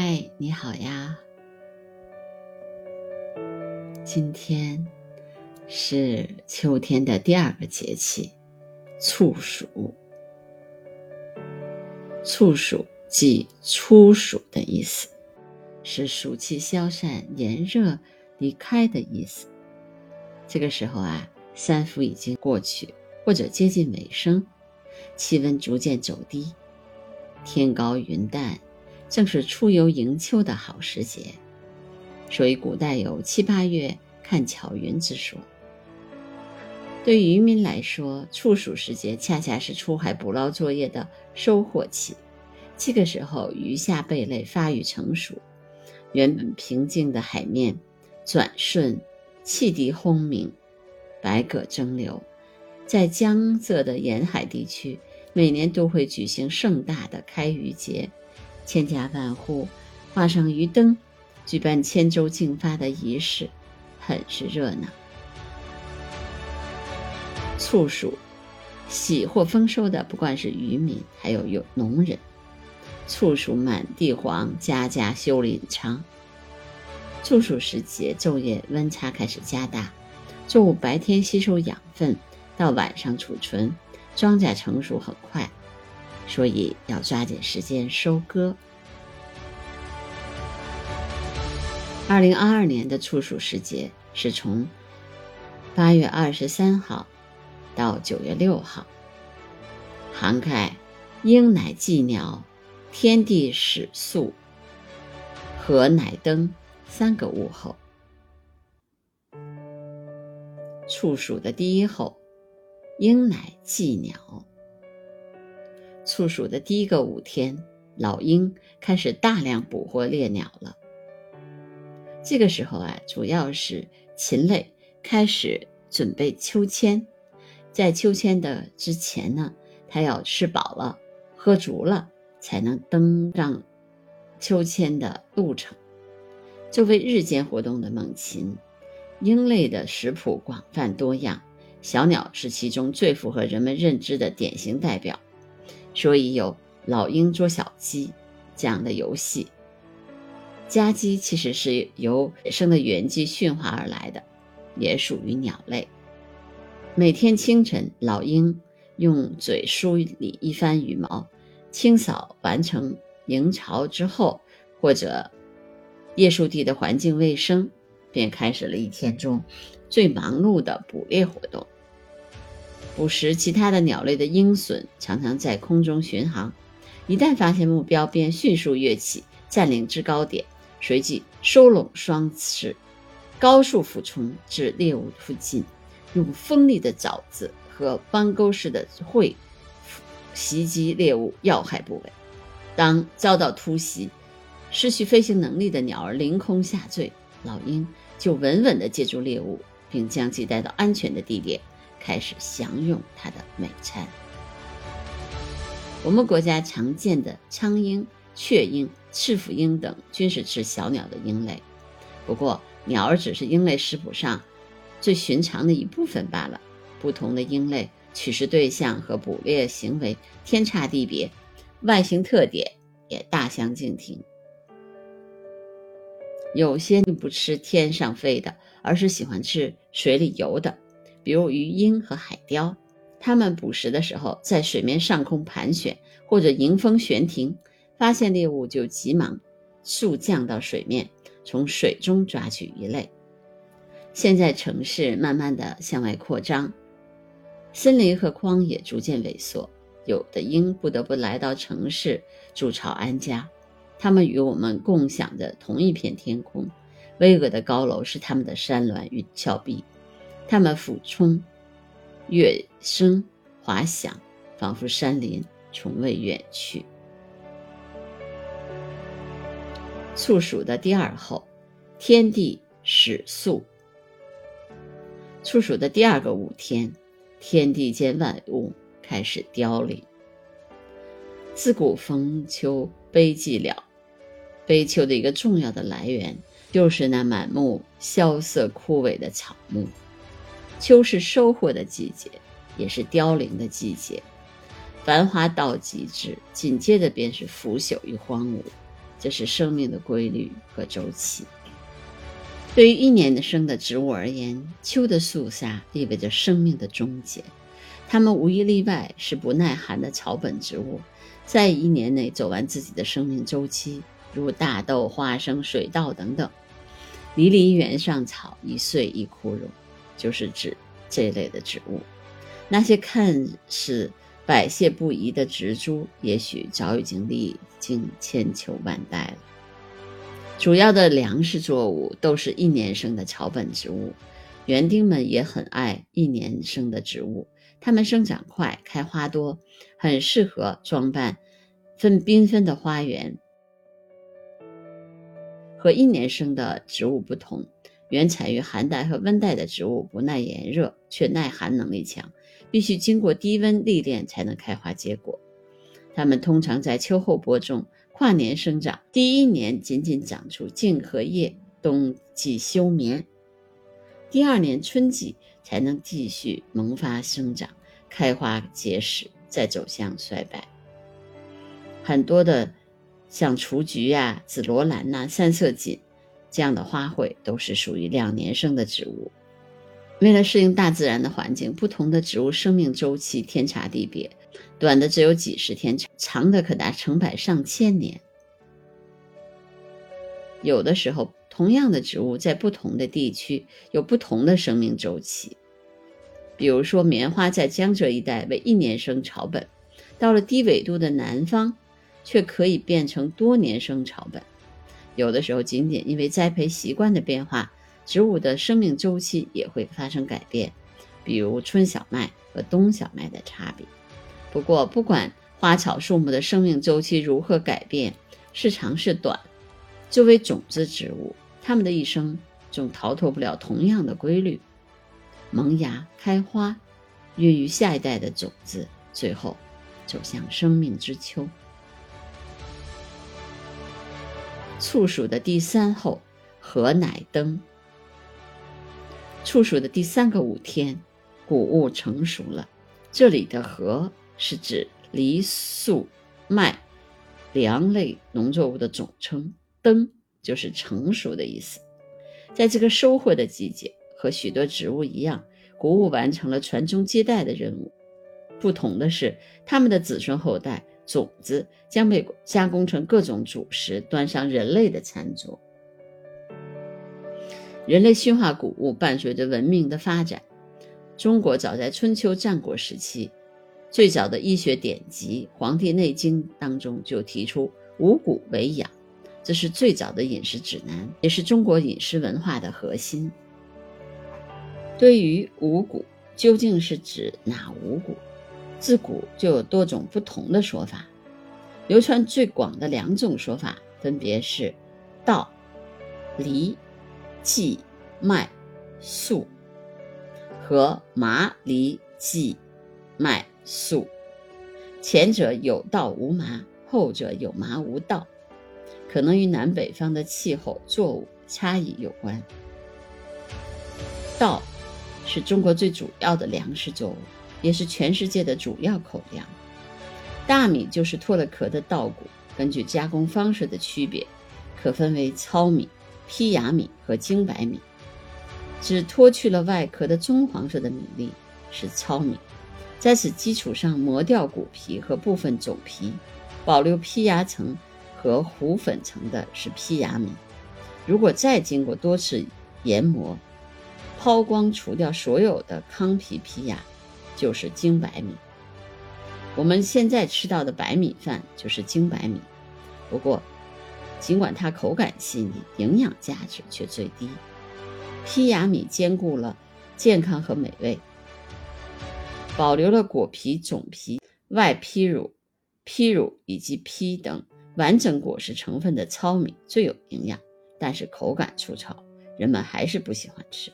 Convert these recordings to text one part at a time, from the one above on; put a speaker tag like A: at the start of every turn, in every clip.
A: 嗨，你好呀！今天是秋天的第二个节气——处暑。处暑即初暑的意思，是暑气消散、炎热离开的意思。这个时候啊，三伏已经过去，或者接近尾声，气温逐渐走低，天高云淡。正是出游迎秋的好时节，所以古代有七八月看巧云之说。对渔民来说，处暑时节恰恰是出海捕捞作业的收获期。这个时候，鱼虾贝类发育成熟，原本平静的海面转瞬汽笛轰鸣，百舸争流。在江浙的沿海地区，每年都会举行盛大的开渔节。千家万户画上鱼灯，举办千舟竞发的仪式，很是热闹。处暑，喜获丰收的不光是渔民，还有有农人。处暑满地黄，家家修林昌。处暑时节，昼夜温差开始加大，作物白天吸收养分，到晚上储存，庄稼成熟很快。所以要抓紧时间收割。二零二二年的处暑时节是从八月二十三号到九月六号，涵盖鹰乃祭鸟、天地始肃、和乃登三个物候。处暑的第一候，鹰乃祭鸟。处暑的第一个五天，老鹰开始大量捕获猎鸟了。这个时候啊，主要是禽类开始准备秋千，在秋千的之前呢，它要吃饱了、喝足了，才能登上秋千的路程。作为日间活动的猛禽，鹰类的食谱广泛多样，小鸟是其中最符合人们认知的典型代表。所以有老鹰捉小鸡这样的游戏。家鸡其实是由野生的原鸡驯化而来的，也属于鸟类。每天清晨，老鹰用嘴梳理一番羽毛，清扫完成营巢之后，或者叶树地的环境卫生，便开始了一天中最忙碌的捕猎活动。捕食其他的鸟类的鹰隼常常在空中巡航，一旦发现目标，便迅速跃起，占领制高点，随即收拢双翅，高速俯冲至猎物附近，用锋利的爪子和弯钩式的喙袭击猎物要害部位。当遭到突袭，失去飞行能力的鸟儿凌空下坠，老鹰就稳稳地接住猎物，并将其带到安全的地点。开始享用它的美餐。我们国家常见的苍鹰、雀鹰、赤腹鹰等均是吃小鸟的鹰类，不过鸟儿只是鹰类食谱上最寻常的一部分罢了。不同的鹰类取食对象和捕猎行为天差地别，外形特点也大相径庭。有些不吃天上飞的，而是喜欢吃水里游的。比如鱼鹰和海雕，它们捕食的时候在水面上空盘旋，或者迎风悬停，发现猎物就急忙速降到水面，从水中抓取鱼类。现在城市慢慢的向外扩张，森林和荒野逐渐萎缩，有的鹰不得不来到城市筑巢安家。它们与我们共享着同一片天空，巍峨的高楼是它们的山峦与峭壁。它们俯冲、跃升、滑翔，仿佛山林从未远去。处暑的第二候，天地始肃。处暑的第二个五天，天地间万物开始凋零。自古逢秋悲寂寥，悲秋的一个重要的来源，就是那满目萧瑟枯萎的草木。秋是收获的季节，也是凋零的季节，繁华到极致，紧接着便是腐朽与荒芜。这是生命的规律和周期。对于一年的生的植物而言，秋的肃杀意味着生命的终结。它们无一例外是不耐寒的草本植物，在一年内走完自己的生命周期，如大豆、花生、水稻等等。离离原上草，一岁一枯荣，就是指这类的植物。那些看似百谢不移的植株，也许早已经历经千秋万代了。主要的粮食作物都是一年生的草本植物，园丁们也很爱一年生的植物，它们生长快，开花多，很适合装扮分缤纷的花园。和一年生的植物不同，原产于寒带和温带的植物不耐炎热，却耐寒能力强，必须经过低温历练才能开花结果。它们通常在秋后播种。跨年生长，第一年仅仅长出茎和叶，冬季休眠；第二年春季才能继续萌发生长、开花结实，再走向衰败。很多的像雏菊呀、紫罗兰呐、三色堇这样的花卉，都是属于两年生的植物。为了适应大自然的环境，不同的植物生命周期天差地别。短的只有几十天，长的可达成百上千年。有的时候，同样的植物在不同的地区有不同的生命周期。比如说，棉花在江浙一带为一年生草本，到了低纬度的南方，却可以变成多年生草本。有的时候，仅仅因为栽培习惯的变化，植物的生命周期也会发生改变，比如春小麦和冬小麦的差别。不过，不管花草树木的生命周期如何改变，是长是短，作为种子植物，它们的一生总逃脱不了同样的规律：萌芽、开花、孕育下一代的种子，最后走向生命之秋。处暑的第三候，禾乃登。处暑的第三个五天，谷物成熟了。这里的禾。是指梨、粟、麦、粮类农作物的总称。登就是成熟的意思。在这个收获的季节，和许多植物一样，谷物完成了传宗接代的任务。不同的是，它们的子孙后代种子将被加工成各种主食，端上人类的餐桌。人类驯化谷物，伴随着文明的发展。中国早在春秋战国时期。最早的医学典籍《黄帝内经》当中就提出五谷为养，这是最早的饮食指南，也是中国饮食文化的核心。对于五谷，究竟是指哪五谷？自古就有多种不同的说法，流传最广的两种说法分别是稻、梨、稷、麦、粟和麻、梨、稷、麦。粟，前者有稻无麻，后者有麻无稻，可能与南北方的气候、作物差异有关。稻是中国最主要的粮食作物，也是全世界的主要口粮。大米就是脱了壳的稻谷，根据加工方式的区别，可分为糙米、胚芽米和精白米。只脱去了外壳的棕黄色的米粒是糙米。在此基础上磨掉谷皮和部分种皮，保留胚芽层和糊粉层的是胚芽米。如果再经过多次研磨，抛光除掉所有的糠皮皮芽，就是精白米。我们现在吃到的白米饭就是精白米。不过，尽管它口感细腻，营养价值却最低。胚芽米兼顾了健康和美味。保留了果皮、种皮、外胚乳、胚乳以及坯等完整果实成分的糙米最有营养，但是口感粗糙，人们还是不喜欢吃。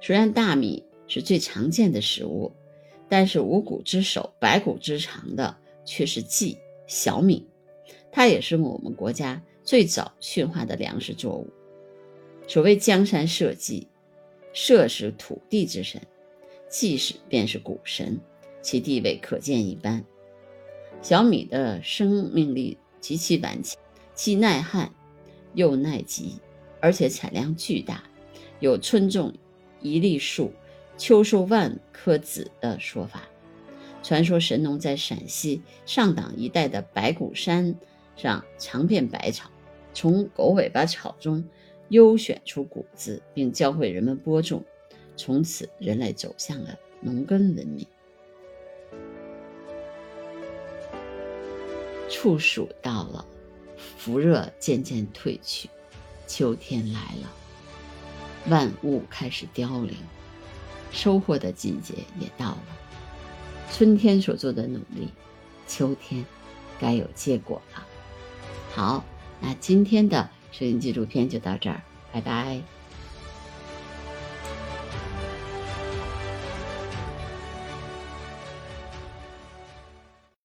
A: 虽然大米是最常见的食物，但是五谷之首、百谷之长的却是稷小米，它也是我们国家最早驯化的粮食作物。所谓江山社稷，社是土地之神。稷是便是谷神，其地位可见一斑。小米的生命力极其顽强，既耐旱又耐急，而且产量巨大，有春种一粒树，秋收万颗子的说法。传说神农在陕西上党一带的白骨山上尝遍百草，从狗尾巴草中优选出谷子，并教会人们播种。从此，人类走向了农耕文明。处暑到了，伏热渐渐退去，秋天来了，万物开始凋零，收获的季节也到了。春天所做的努力，秋天该有结果了。好，那今天的摄影纪录片就到这儿，拜拜。